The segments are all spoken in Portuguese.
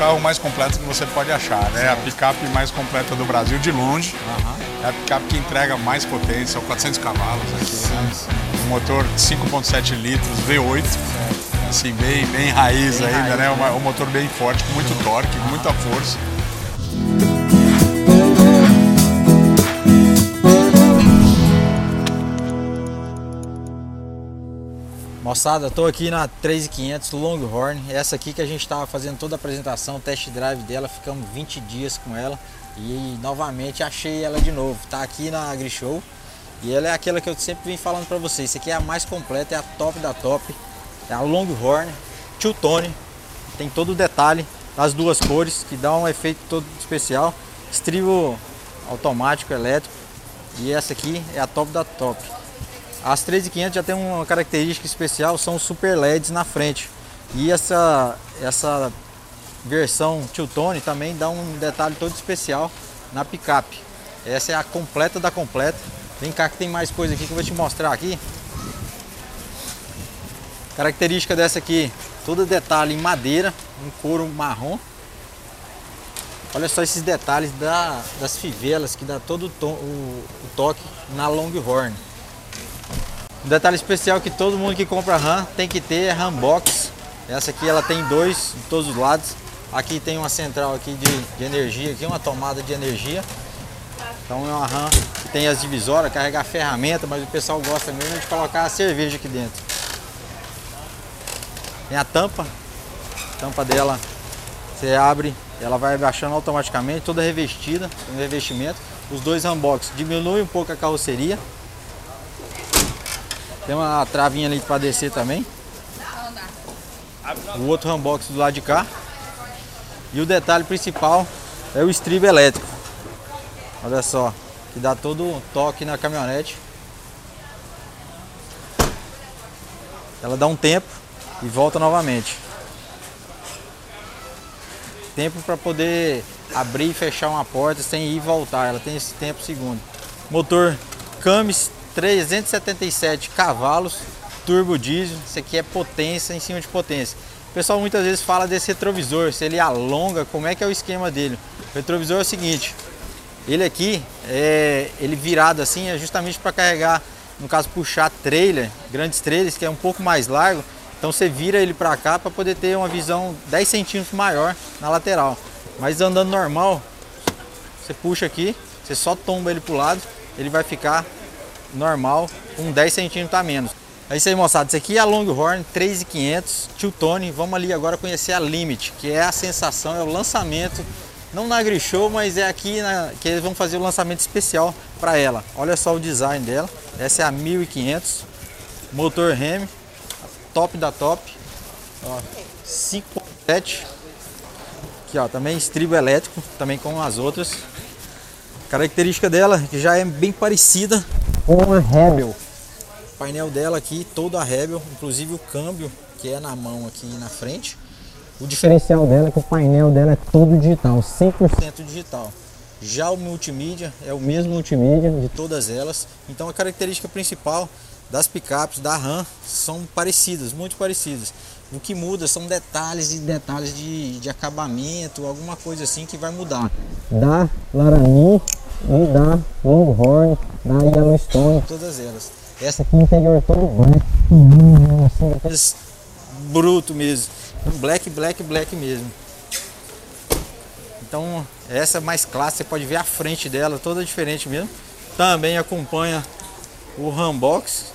carro mais completo que você pode achar, né? A picape mais completa do Brasil, de longe. É a picape que entrega mais potência, são 400 cavalos aqui. Né? Um motor de 5.7 litros, V8. Assim, bem, bem raiz Bem ainda, raiz, né? né? Um motor bem forte, com muito torque, muita força. Moçada, tô aqui na 3500 Longhorn, essa aqui que a gente estava fazendo toda a apresentação, test drive dela, ficamos 20 dias com ela. E novamente achei ela de novo. Tá aqui na AgriShow e ela é aquela que eu sempre vim falando para vocês. Isso aqui é a mais completa, é a top da top, é a Longhorn, two tone, tem todo o detalhe das duas cores que dá um efeito todo especial, estribo automático elétrico. E essa aqui é a top da top. As 3500 já tem uma característica especial, são super LEDs na frente. E essa, essa versão Tiltone também dá um detalhe todo especial na picape. Essa é a completa da completa. Vem cá que tem mais coisa aqui que eu vou te mostrar aqui. Característica dessa aqui, todo detalhe em madeira, um couro marrom. Olha só esses detalhes da, das fivelas que dá todo o, tom- o- o toque na Longhorn. Um detalhe especial que todo mundo que compra RAM tem que ter é RAM box. Essa aqui ela tem dois em todos os lados. Aqui tem uma central aqui de, de energia, aqui uma tomada de energia. Então é uma RAM que tem as divisórias, carregar ferramenta, mas o pessoal gosta mesmo de colocar a cerveja aqui dentro. Tem a tampa, a tampa dela você abre, ela vai baixando automaticamente, toda revestida, um revestimento. Os dois handbox diminuem um pouco a carroceria. Tem uma travinha ali para descer também. O outro handbox do lado de cá. E o detalhe principal é o estribo elétrico. Olha só, que dá todo o toque na caminhonete. Ela dá um tempo e volta novamente. Tempo para poder abrir e fechar uma porta sem ir e voltar. Ela tem esse tempo segundo. Motor Camis 377 cavalos, turbo diesel. Isso aqui é potência em cima de potência. O pessoal muitas vezes fala desse retrovisor, se ele alonga, como é que é o esquema dele. O retrovisor é o seguinte, ele aqui, é, ele virado assim, é justamente para carregar, no caso puxar trailer, grandes trailers, que é um pouco mais largo. Então você vira ele para cá para poder ter uma visão 10 centímetros maior na lateral. Mas andando normal, você puxa aqui, você só tomba ele pro lado, ele vai ficar normal com 10 centímetros a menos. É isso aí, moçada. Isso aqui é a Longhorn 3500 Two Tone. Vamos ali agora conhecer a Limit, que é a sensação, é o lançamento, não na AgriShow, mas é aqui na, que eles vão fazer o lançamento especial para ela. Olha só o design dela. Essa é a 1500, motor Rem, top da top. Ó, 5.7. Aqui ó, também estribo elétrico, também como as outras. Característica dela que já é bem parecida com a Rebel. O painel dela aqui todo a Rebel, inclusive o câmbio que é na mão aqui na frente. O diferencial dela é que o painel dela é todo digital, 100% digital. Já o multimídia é o mesmo multimídia de todas elas. Então a característica principal das picapes da RAM são parecidas, muito parecidas. O que muda são detalhes e detalhes de, de acabamento, alguma coisa assim que vai mudar. Da Laramie e da Longhorn, da Yellowstone, todas elas. Essa aqui interior todo black, assim, bruto mesmo. Black, black, black mesmo. Então essa é mais clássica, você pode ver a frente dela, toda diferente mesmo. Também acompanha o Rambox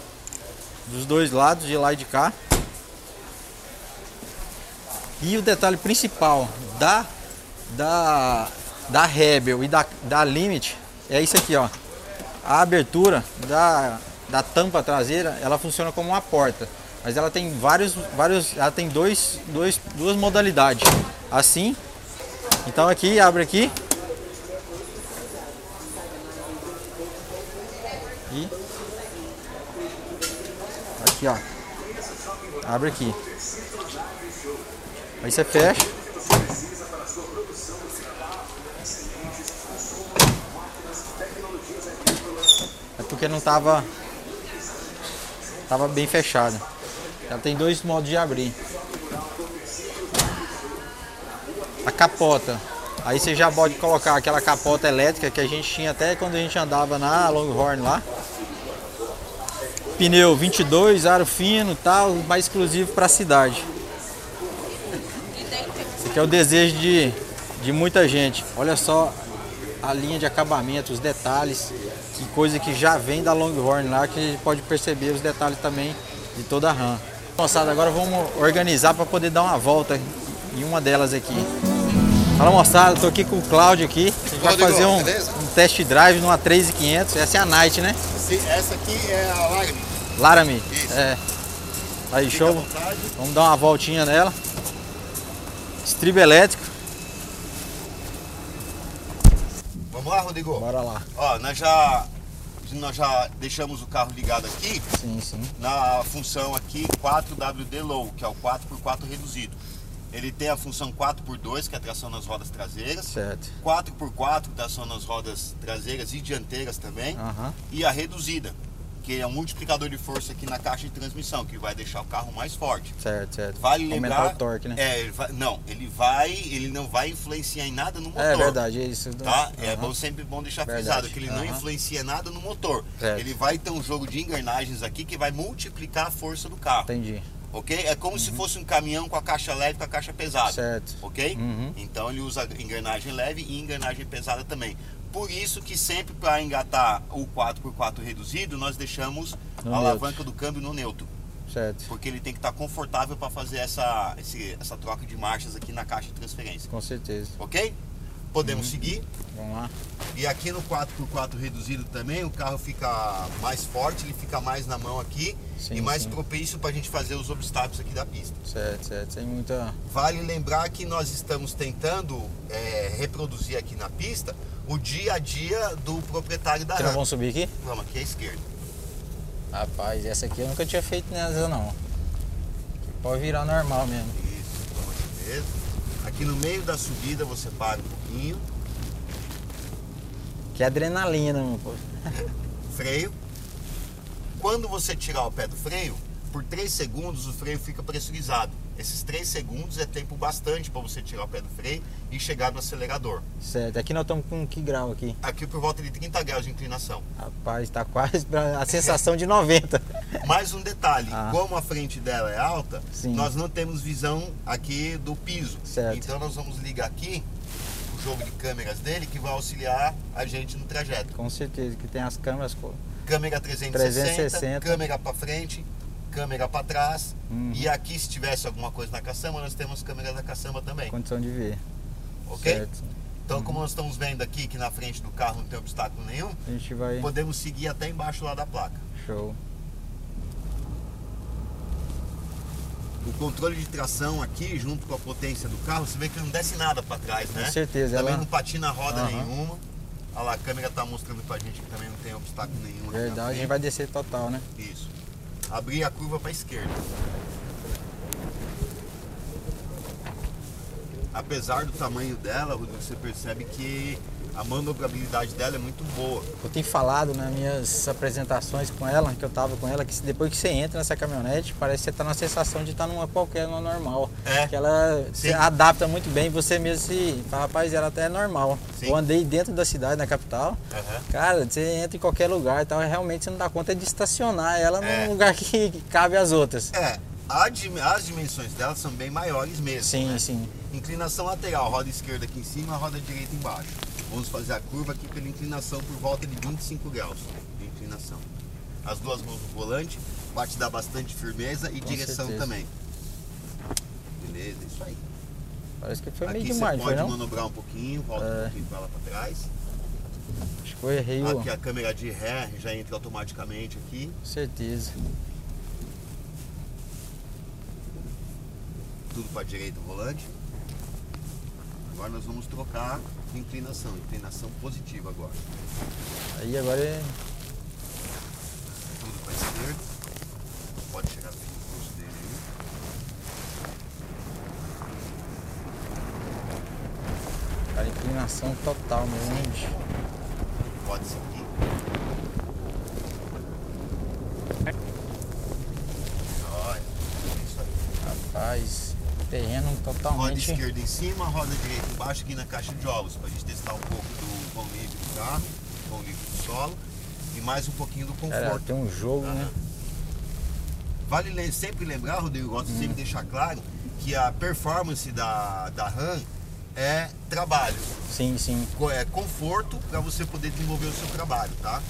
dos dois lados, de lá e de cá. E o detalhe principal da da da Rebel e da, da Limit é isso aqui, ó. A abertura da, da tampa traseira, ela funciona como uma porta, mas ela tem vários vários, ela tem dois, dois duas modalidades. Assim, então aqui abre aqui e aqui, ó. Abre aqui. Aí você fecha. É porque não tava tava bem fechada. Ela tem dois modos de abrir. a capota. Aí você já pode colocar aquela capota elétrica que a gente tinha até quando a gente andava na Longhorn lá. Pneu 22, aro fino, tal, mais exclusivo para a cidade. Aqui é o desejo de, de muita gente. Olha só a linha de acabamento, os detalhes, que coisa que já vem da Longhorn lá, que a gente pode perceber os detalhes também de toda a RAM. Moçada, agora vamos organizar para poder dar uma volta em uma delas aqui. Fala moçada, tô aqui com o Cláudio aqui. Vai fazer um, um test drive numa 3500. Essa é a Night, né? Essa aqui é a Laramie. Laramie. Isso. É. Aí, Fica show. Vamos dar uma voltinha nela. Estribo elétrico. Vamos lá, Rodrigo? Bora lá. Ó, nós já, nós já deixamos o carro ligado aqui Sim, sim. na função aqui 4WD Low, que é o 4x4 reduzido. Ele tem a função 4x2, que é a tração nas rodas traseiras. Certo. 4x4, tração nas rodas traseiras e dianteiras também. Aham. E a reduzida, que é um multiplicador de força aqui na caixa de transmissão, que vai deixar o carro mais forte. Certo, certo. Vale lembrar. Aumentar o torque, né? É, ele vai- não, ele vai, ele não vai influenciar em nada no motor. É, verdade, é isso. Tá? É Aham. bom, sempre bom deixar Verdade. frisado que ele não Aham. influencia nada no motor. Certo. Ele vai ter um jogo de engrenagens aqui que vai multiplicar a força do carro, Entendi. ok? É como se fosse um caminhão com a caixa leve e com a caixa pesada, Certo. ok? Uhum. Então ele usa engrenagem leve e engrenagem pesada também. Por isso que sempre para engatar o 4x4 reduzido, nós deixamos No a neutro. alavanca do câmbio no neutro, Certo. porque ele tem que estar confortável para fazer essa, esse- essa troca de marchas aqui na caixa de transferência, Com certeza. ok? Podemos Uhum. seguir. Vamos lá. E aqui no 4x4 reduzido também, o carro fica mais forte, ele fica mais na mão aqui Sim, e mais sim. propício para a gente fazer os obstáculos aqui da pista. Certo, certo. Sem muita. Vale lembrar que nós estamos tentando é, reproduzir aqui na pista o dia a dia do proprietário da Será RAM. vamos subir aqui? Vamos aqui à esquerda. Rapaz, essa aqui eu nunca tinha feito nessa não. Pode virar normal mesmo. Isso, vamos aqui mesmo. Aqui no meio da subida você para um pouquinho, Que é adrenalina, meu pô. freio. Quando você tirar o pé do freio, por 3 segundos o freio fica pressurizado. Esses 3 segundos é tempo bastante para você tirar o pé do freio e chegar no acelerador. Certo. Aqui nós estamos com que grau aqui? Aqui por volta de 30 graus de inclinação. Rapaz, tá quase a sensação de 90. Mais um detalhe, Ah. como a frente dela é alta, Sim. nós não temos visão aqui do piso. Certo. Então nós vamos ligar aqui o jogo de câmeras dele que vai auxiliar a gente no trajeto. Com certeza que tem as câmeras. Câmera 360, 360. câmera para frente, câmera para trás. Uhum. E aqui se tivesse alguma coisa na caçamba, nós temos câmera da caçamba também, Condição de ver. ok? Certo. Então como nós estamos vendo aqui que na frente do carro não tem obstáculo nenhum, A gente vai. podemos seguir até embaixo lá da placa. Show. O controle de tração aqui, junto com a potência do carro, você vê que não desce nada para trás, né? Com certeza, Também ela- não patina roda Aham. nenhuma. Olha lá, a câmera tá mostrando pra gente que também não tem obstáculo nenhum. Verdade, a gente vai descer total, né? Isso. Abrir a curva para esquerda. Apesar do tamanho dela, você percebe que a manobrabilidade dela é muito boa. Eu tenho falado nas minhas apresentações com ela, que eu tava com ela, que depois que você entra nessa caminhonete, parece que você tá na sensação de estar numa qualquer, numa normal. É. Que ela se adapta muito bem, você mesmo se fala, rapaz, ela até é normal. Sim. Eu andei dentro da cidade, na capital, Aham. cara, você entra em qualquer lugar e tal, e realmente você não dá conta de estacionar ela É. num lugar que, que cabe as outras. É, as dimensões dela são bem maiores mesmo. Sim, né? sim. Inclinação lateral, roda esquerda aqui em cima, roda direita embaixo. Vamos fazer a curva aqui pela inclinação por volta de 25 graus de inclinação. As duas mãos no volante, vai te dar bastante firmeza e Com direção certeza. também. Beleza, isso aí. Parece que foi meio aqui demais, você pode não? manobrar um pouquinho, volta É. um pouquinho para lá para trás. Acho que eu errei o... Aqui a câmera de ré já entra automaticamente aqui. Com certeza. Tudo para direita o volante. Agora nós vamos trocar inclinação, inclinação positiva agora. Aí agora é... tudo para esquerda. Pode chegar bem no pulso dele aí. Cara, inclinação total mesmo, bicho? Pode seguir. Olha, é isso aí. Rapaz, Terreno Roda totalmente. esquerda em cima, roda direita embaixo aqui na caixa de óleos, pra gente testar um pouco do vão livre do carro, vão livre do solo e mais um pouquinho do Cara, conforto. tem um jogo, né? Vale le- sempre lembrar, Rodrigo, gosto de Hum. sempre deixar claro que a performance da, da RAM é trabalho, Sim, sim. é conforto para você poder desenvolver o seu trabalho, tá?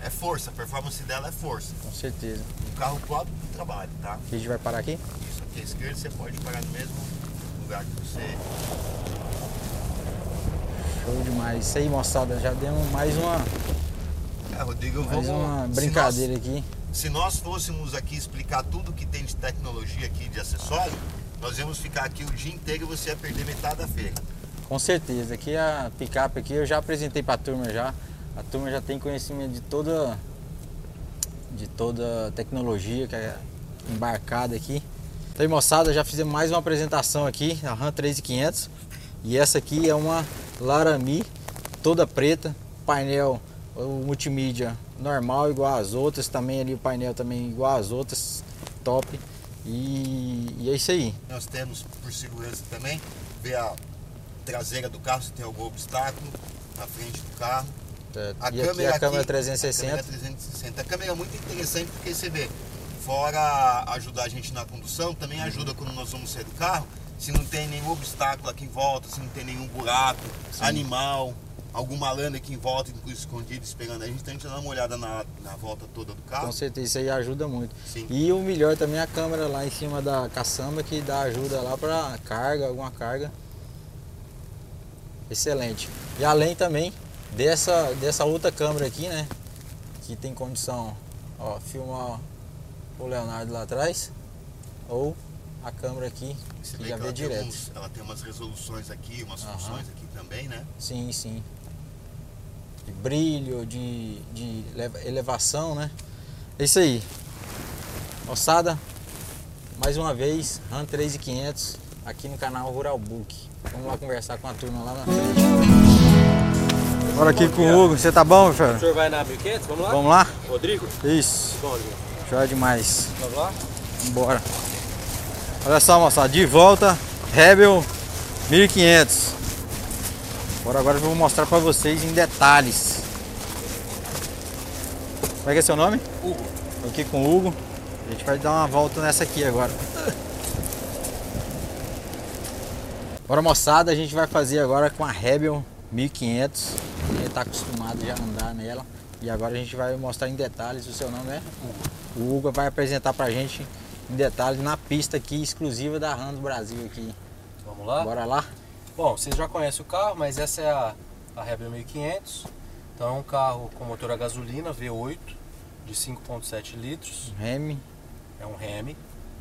É força, a performance dela é força. Com certeza. Um carro próprio do trabalho, tá? A gente vai parar aqui? À esquerda você pode parar no mesmo lugar que você. Show demais. Isso aí, moçada. Já demos mais uma, É, Rodrigo, mais vamos. uma brincadeira aqui. Se nós fôssemos aqui explicar tudo que tem de tecnologia aqui de acessório, nós íamos ficar aqui o dia inteiro e você ia perder metade da feira. Com certeza. Aqui a picape aqui eu já apresentei pra turma já. A turma já tem conhecimento de toda de toda a tecnologia que é embarcada aqui. Então, aí, moçada, já fizemos mais uma apresentação aqui, a RAM 3500. E essa aqui é uma Laramie toda preta, painel multimídia normal igual às outras, também ali o painel também igual às outras, top. E, e é isso aí. Nós temos, por segurança também, ver a traseira do carro se tem algum obstáculo na frente do carro. A e aqui a câmera aqui, 360. A câmera 360. A câmera é muito interessante porque você vê, fora ajudar a gente na condução, também ajuda quando nós vamos sair do carro, se não tem nenhum obstáculo aqui em volta, se não tem nenhum buraco, animal, algum malandro aqui em volta, inclusive escondido, esperando a gente, então a gente dá uma olhada na, na volta toda do carro. Com certeza, isso aí ajuda muito. Sim. E o melhor também é a câmera lá em cima da caçamba que dá ajuda lá para carga, alguma carga. Excelente. E além também dessa, dessa outra câmera aqui, né? Que tem condição, ó, filmar o Leonardo lá atrás. Ou a câmera aqui, Você que já que vê ela tem, direto. uns- ela tem umas resoluções aqui, umas Aham. funções aqui também, né? Sim, sim. De brilho, de, de eleva- elevação, né? É isso aí. Moçada, mais uma vez, RAM 3500 aqui no canal Rural Book. Vamos lá conversar com a turma lá na frente. Bora aqui com o Hugo. Você tá bom, meu O filho? senhor vai na 1500? Vamos lá? Vamos lá? Rodrigo? Isso. Bom, Rodrigo. Joia demais. Vamos lá? Bora. Olha só, moçada, de volta, Rebel 1500. Bora agora eu vou mostrar pra vocês em detalhes. Como é que é seu nome? Hugo. Tô aqui com o Hugo. A gente vai dar uma volta nessa aqui agora. Bora moçada, a gente vai fazer agora com a Rebel 1500. Ele tá acostumado já a andar nela. E agora a gente vai mostrar em detalhes. O seu nome é? O Hugo vai apresentar pra gente em detalhes na pista aqui exclusiva da RAM do Brasil aqui. Vamos lá? Bora lá? Bom, vocês já conhecem o carro, mas essa é a, a Rebel 1500. Então é um carro com motor a gasolina V8 de 5.7 litros. Remy. É um. Sim.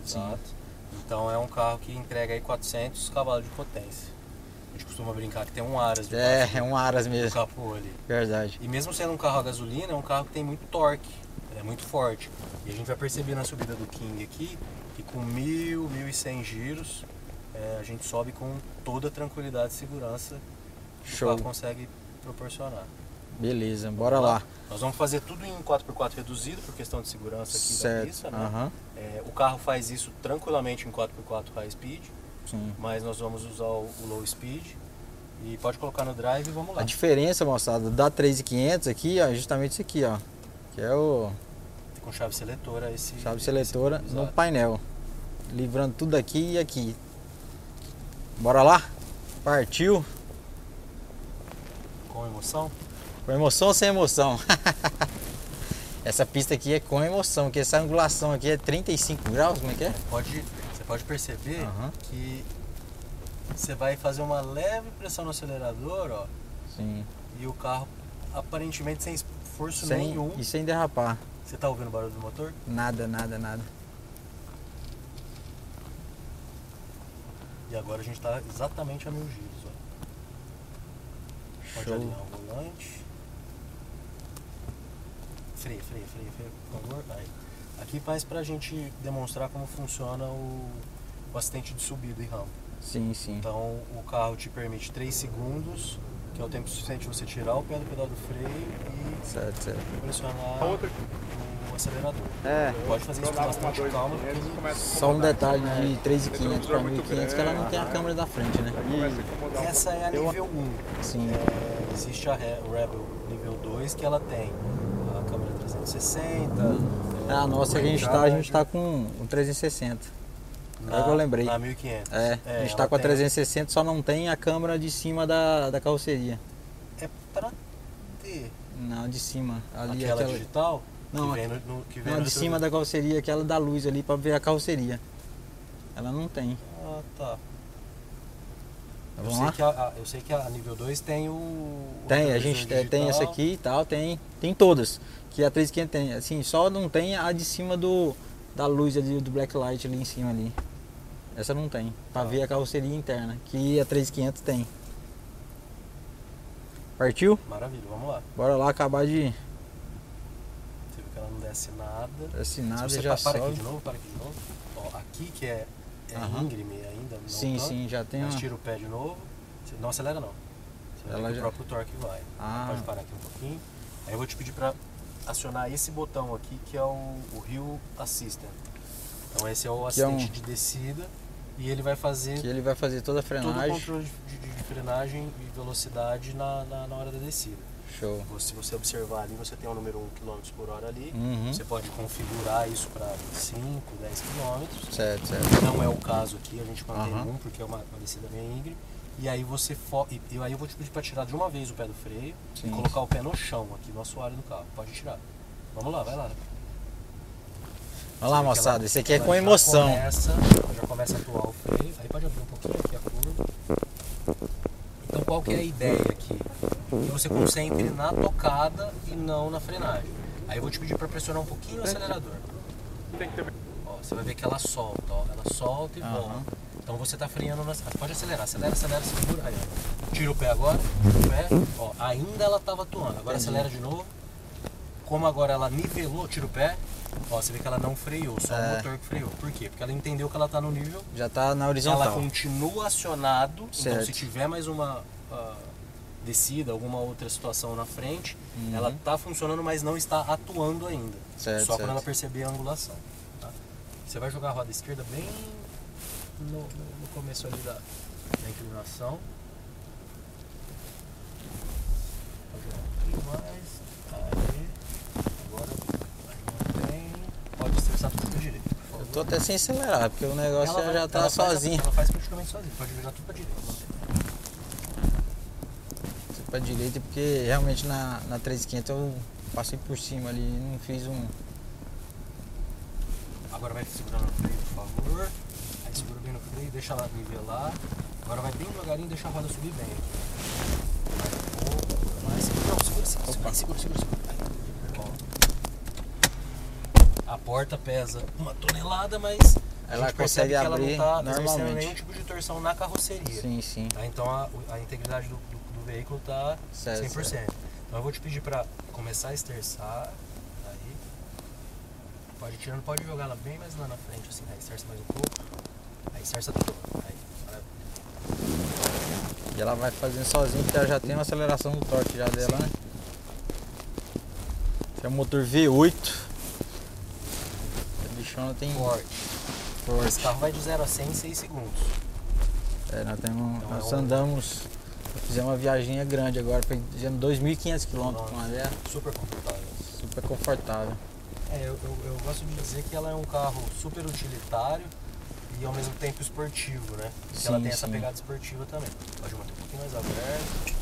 Exato. Então é um carro que entrega aí 400 cavalos de potência. Gente costuma brincar que tem um Aras de É, é um Aras mesmo. capô ali. Verdade. E mesmo sendo um carro a gasolina, é um carro que tem muito torque, é muito forte. E a gente vai perceber na subida do King aqui que com 1000, 1100 giros é, a gente sobe com toda a tranquilidade e segurança que Show. o carro consegue proporcionar. Beleza, bora lá. Nós vamos fazer tudo em 4x4 reduzido por questão de segurança aqui da Certo. pista. Né? Aham. É, o carro faz isso tranquilamente em 4x4 high speed, Sim. mas nós vamos usar o, o low speed. E pode colocar no drive e vamos lá. A diferença, moçada, da 3500 aqui, ó, é justamente isso aqui, ó. Que é o Com chave seletora esse. chave esse- seletora no exato. painel. Livrando tudo aqui e aqui. Bora lá? Partiu. Com emoção. Com emoção ou sem emoção? Essa pista aqui é com emoção, porque essa angulação aqui é 35 graus, como é que é? Pode, pode perceber Aham. que você vai fazer uma leve pressão no acelerador, ó, Sim. e o carro aparentemente sem esforço Sem, nenhum. e sem derrapar. Você tá ouvindo o barulho do motor? Nada, nada, nada. E agora a gente tá exatamente a mil giros, ó. Pode Show. alinhar o volante. Freia, freia, freia, freia, por favor. Aí. Aqui faz pra gente demonstrar como funciona o, o assistente de subida e rampa. Sim, sim. Então o carro te permite 3 segundos, que é o tempo suficiente de você tirar o pé do pedal do freio e Certo, certo. pressionar o acelerador. É. Pode fazer isso com bastante calma, porque Só um detalhe de 3.500 para 1.500 que ela não tem a câmera da frente, né? essa é a nível 1. Sim. É, existe a Re- Rebel nível 2 que ela tem a câmera 360. É, a nossa que a gente tá, a gente tá com um 360. Agora que eu lembrei. Na 1500. É, a gente tá ela com a tem- 360, só não tem a câmera de cima da, da carroceria. É pra ter Não, de cima. Ali, aquela, aquela. digital Não, que vem no, que vem Não, de cima da carroceria, aquela da luz ali pra ver a carroceria. Ela não tem. Ah, tá. Eu Vamos sei, lá? que a, a- eu sei que a nível 2 tem o. Tem, a gente é, tem essa digital. aqui e tal, tem, tem todas. Que a 3500 tem. Assim, só não tem a de cima do da luz ali, do black light ali em cima ali. Essa não tem. Pra Tá. ver a carroceria interna, que a 3500 tem. Partiu? Maravilha, vamos lá. Bora lá acabar de Você viu que ela não desce nada. assinar Se você já pa- para aqui de novo, para aqui de novo. Ó, aqui que é, é Aham. íngreme ainda. Sim, tanto, sim, já tem Mas uma. tira o pé de novo. Não acelera não. Vai Ela já- o próprio torque vai. Ah. Pode parar aqui um pouquinho. Aí eu vou te pedir para acionar esse botão aqui que é o, o Hill Assistant. Então esse é o Que é um- assistente de descida e ele vai fazer Que ele vai fazer toda a todo o frenagem. controle de, de- de frenagem e velocidade na, na, na hora da descida. Show. Se você observar ali, você tem o número 1 km por hora ali. Uhum. Você pode configurar isso para 5, 10 km. Certo, certo. Não é o caso aqui, a gente mantém Aham. um porque é uma, uma descida bem íngreme. E aí você fo... e e aí eu vou te pedir para tirar de uma vez o pé do freio Sim. e colocar o pé no chão aqui no assoalho do carro. Pode tirar. Vamos lá, vai lá. Olha lá, moçada, esse aqui é com emoção. Começa, já começa a atuar o freio. Aí pode abrir um pouquinho aqui a curva. Então qual que é a ideia aqui? Que você concentre na tocada e não na frenagem. Aí eu vou te pedir para pressionar um pouquinho o acelerador. Ó, você vai ver que ela solta, ó. Ela solta e Aham. volta. Então você está freando, na... pode acelerar, acelera, acelera, segura. Aí, ó. Tira o pé agora, tira o pé. Ó, ainda ela estava atuando. Agora acelera de novo. Como agora ela nivelou, tira o pé. Ó, você vê que ela não freou, só É. o motor que freou. Por quê? Porque ela entendeu que ela está no nível Já tá na ela horizontal. continua acionado, então Certo. se tiver mais uma ah, descida, alguma outra situação na frente, Uhum. ela está funcionando, mas não está atuando ainda. Certo, só certo. para ela perceber a angulação. tá? Você vai jogar a roda esquerda bem no, no- no começo ali da, da inclinação. Pode jogar um pouquinho mais. Aí. Agora aí mantém. Pode estressar tudo para direita. por favor. Eu tô até sem acelerar, porque o negócio Ela já, vai- tá ela faz- sozinho. Ela faz praticamente sozinha, pode virar tudo pra direita. Pra direita, porque realmente na, na 3500 eu passei por cima ali, não fiz um. Agora vai segurando no freio, por favor. Aí segura bem no freio, deixa ela nivelar. Agora vai bem devagarinho, deixa a roda subir bem. Mais um pouco. Não, segura, segura, segura, segura, segura, segura. Aí, ó. A porta pesa uma tonelada, mas a Ela gente percebe consegue que ela não tá exercendo normalmente. nenhum tipo de torção na carroceria. Sim, sim. Tá? Então a, a integridade do, do- do veículo está Certo, 100%. certo. Então eu vou te pedir para começar a esterçar. Aí. Pode ir tirando, pode jogar ela bem mais lá na frente, assim. Aí esterça mais um pouco. Aí esterça tudo. Aí. E ela vai fazendo sozinha, porque ela já tem uma aceleração do torque já dela, né? Esse é um motor V8. A bichona tem Forte. Esse forte. carro vai de 0 a 100 em 6 segundos. É, nós, temos, Então é nós um- andamos, fizemos uma viagem grande agora, fizemos 2.500 km com ela, é Super confortável. super confortável. É, eu, eu, eu gosto de dizer que ela é um carro super utilitário e ao mesmo tempo esportivo, né? Porque ela Sim, tem essa sim. pegada esportiva também. Pode manter um pouquinho mais aberto.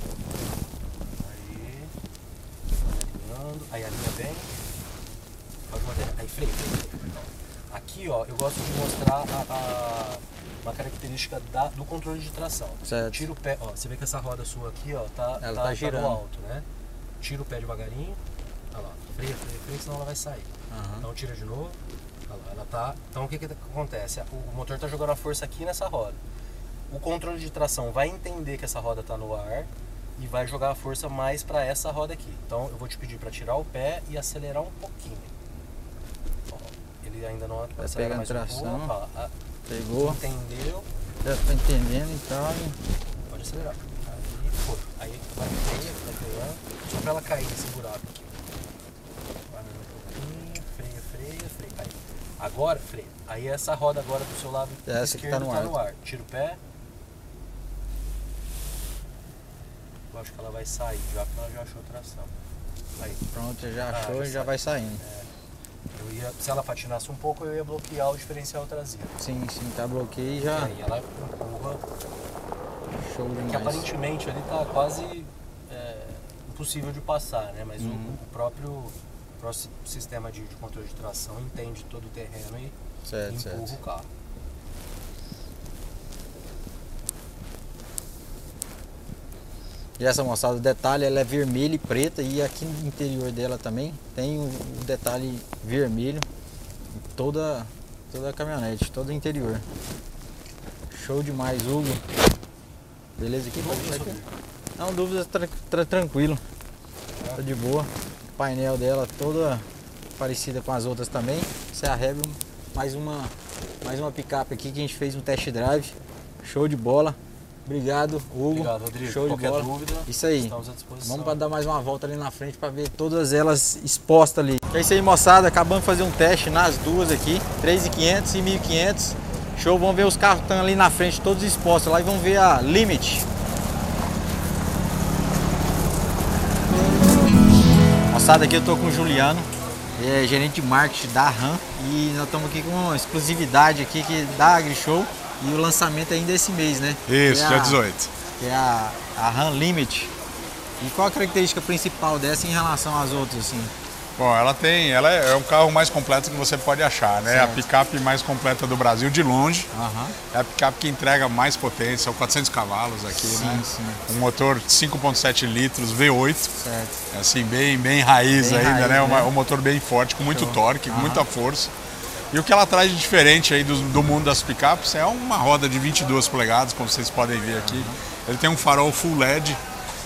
Aí. Alinhando. Aí alinha bem. Pode manter. Aí freio, freio, freio. Aqui, ó, eu gosto de mostrar a, a- uma característica da- do controle de tração. Certo. Tira o pé, ó, você vê que essa roda sua aqui, ó, tá, Ela tá, tá no girando. alto, né? Tira o pé devagarinho. Olha lá, freia, freia, freia, senão ela vai sair. Aham. Então tira de novo. Olha lá, ela tá. Então o que, que acontece? O, o motor tá jogando a força aqui nessa roda. O controle de tração vai entender que essa roda tá no ar e vai jogar a força mais para essa roda aqui. Então eu vou te pedir para tirar o pé e acelerar um pouquinho. Ele ainda não acelera pegando mais um tração. pouco. Pegou, entendeu? já tá entendendo então. e- Pode acelerar. Aí foi. Aí vai freia, vai freando. Só pra ela cair nesse buraco aqui. Vai um pouquinho, freia freia, freia. Aí. Agora, freia. Aí essa roda agora do seu lado Essa que tá esquerdo no tá ar. no ar. Tira o pé. Eu acho que ela vai sair, já que ela já achou tração. Aí. Pronto, já Ah, achou e já vai saindo. Eu ia, se ela patinasse um pouco, eu ia bloquear o diferencial traseiro. Sim, sim, tá bloqueio e já Aí ela empurra, show que demais. aparentemente ali tá quase é, impossível de passar, né? Mas o- Uhum. o, próprio, o próprio sistema de, de controle de tração entende todo o terreno e Certo, empurra certo. o carro. E essa moçada, o detalhe ela é vermelha e preta e aqui no interior dela também tem o, o detalhe vermelho em toda, toda a caminhonete, todo o interior. Show demais, Hugo. Beleza aqui? Não, dúvidas tra- tra- tranquilo. Tá de boa. O painel dela toda parecida com as outras também. Essa é a Rebel, mais uma, mais uma picape aqui que a gente fez um test drive. Show de bola. Obrigado, Hugo. Obrigado, Rodrigo. Show de Qualquer bola. dúvida, Isso aí. estamos à disposição. Vamos para dar mais uma volta ali na frente para ver todas elas expostas ali. É isso aí, moçada. Acabamos de fazer um teste nas duas aqui, 3.500 e 1.500. Show, vamos ver os carros que estão ali na frente, todos expostos lá e vamos ver a Limit. Moçada, aqui eu tô com o Juliano, é gerente de marketing da RAM e nós estamos aqui com uma exclusividade aqui que da AgriShow e o lançamento ainda esse mês, né? Isso, é dia a- 18. que é a, a RAM Limit. E qual a característica principal dessa em relação às outras, assim? Bom, ela tem, ela é é o carro mais completo que você pode achar, né? Certo. A picape mais completa do Brasil de longe. Aham. É a picape que entrega mais potência, são 400 cavalos aqui, né? sim. Um motor de 5.7 litros V8, Certo. assim bem bem raiz Bem ainda, raiz, né? Né? um motor bem forte, com muito Show. torque, Aham. muita força. E o que ela traz de diferente aí do, do mundo das picapes é uma roda de 22 polegadas, como vocês podem ver aqui. Ele tem um farol full LED,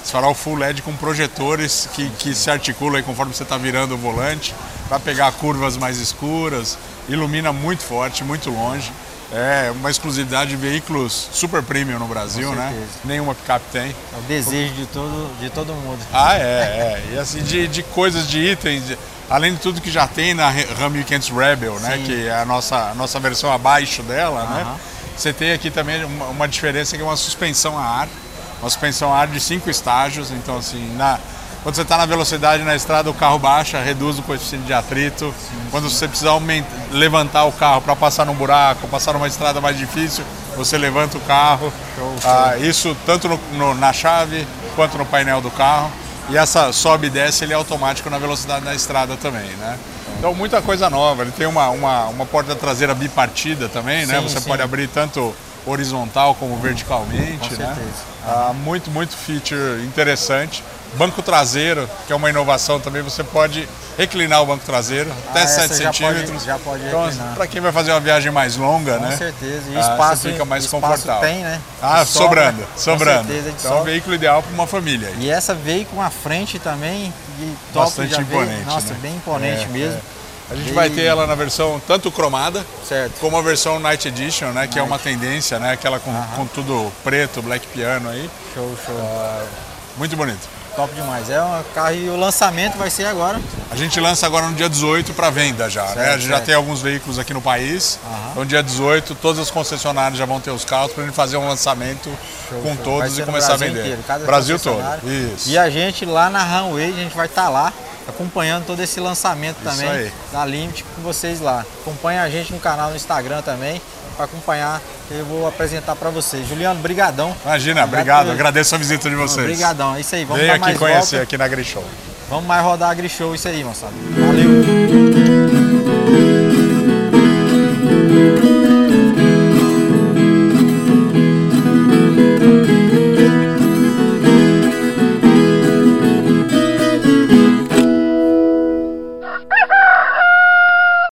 esse farol full LED com projetores que, que se articulam aí conforme você está virando o volante, para pegar curvas mais escuras, ilumina muito forte, muito longe. É uma exclusividade de veículos super premium no Brasil, né? Nenhuma picape tem. É o desejo de todo, de todo mundo. Ah, é, é. E assim, de, de coisas, de itens, de- além de tudo que já tem na Ram 1500 Rebel, né? Sim. Que é a nossa, a nossa versão abaixo dela, né? Aham. Você tem aqui também uma, uma diferença que é uma suspensão a ar. Uma suspensão a ar de cinco estágios. Então, assim, na, quando você está na velocidade na estrada, o carro baixa, reduz o coeficiente de atrito. quando você precisar aument- levantar o carro para passar num buraco, passar numa estrada mais difícil, você levanta o carro. Ah, isso tanto no- no- na chave quanto no painel do carro. E essa sobe e desce ele é automático na velocidade da estrada também, né? Então muita coisa nova. Ele tem uma, uma, uma porta traseira bipartida também, né? Sim, Você sim. pode abrir tanto horizontal como verticalmente, Com né? certeza. Ah, muito, muito feature interessante. Banco traseiro, que é uma inovação também, você pode reclinar o banco traseiro até Ah, essa 7 já pode- centímetros. já pode então, reclinar. para quem vai fazer uma viagem mais longa, Com né? certeza. E Ah, espaço, fica mais espaço confortável. tem, né? Ah, sobra, sobrando, com sobrando. certeza, então é um veículo ideal para uma família. E essa veio com a frente também, e top, Bastante já veio- imponente, Nossa, né? bem imponente É, mesmo. A gente Veio- vai ter ela na versão tanto cromada Certo. como a versão Night Edition, né? Que é uma tendência, né? Aquela com, com tudo preto, black piano aí. Show, show. Muito bonito. Top demais. É um carro e o lançamento vai ser agora. A gente lança agora no dia 18 para venda já, né? Certo, A gente já certo. tem alguns veículos aqui no país. Aham. Então, dia 18, todas as concessionárias já vão ter os carros para a gente fazer um lançamento Show, com show. Todos e começar a vender. inteiro, Brasil todo. Isso. E a gente lá na Runway, a gente vai estar lá acompanhando todo esse lançamento Isso também aí. da Limit com vocês lá. Acompanha a gente no canal no Instagram também para acompanhar. Eu vou apresentar para vocês. Juliano, brigadão. Imagina, obrigado. por- Agradeço a visita de vocês. Obrigadão. É isso aí. Vamos Venha aqui mais conhecer volta. aqui na Grishow. Vamos mais rodar a Grishow. Isso aí, moçada. Valeu.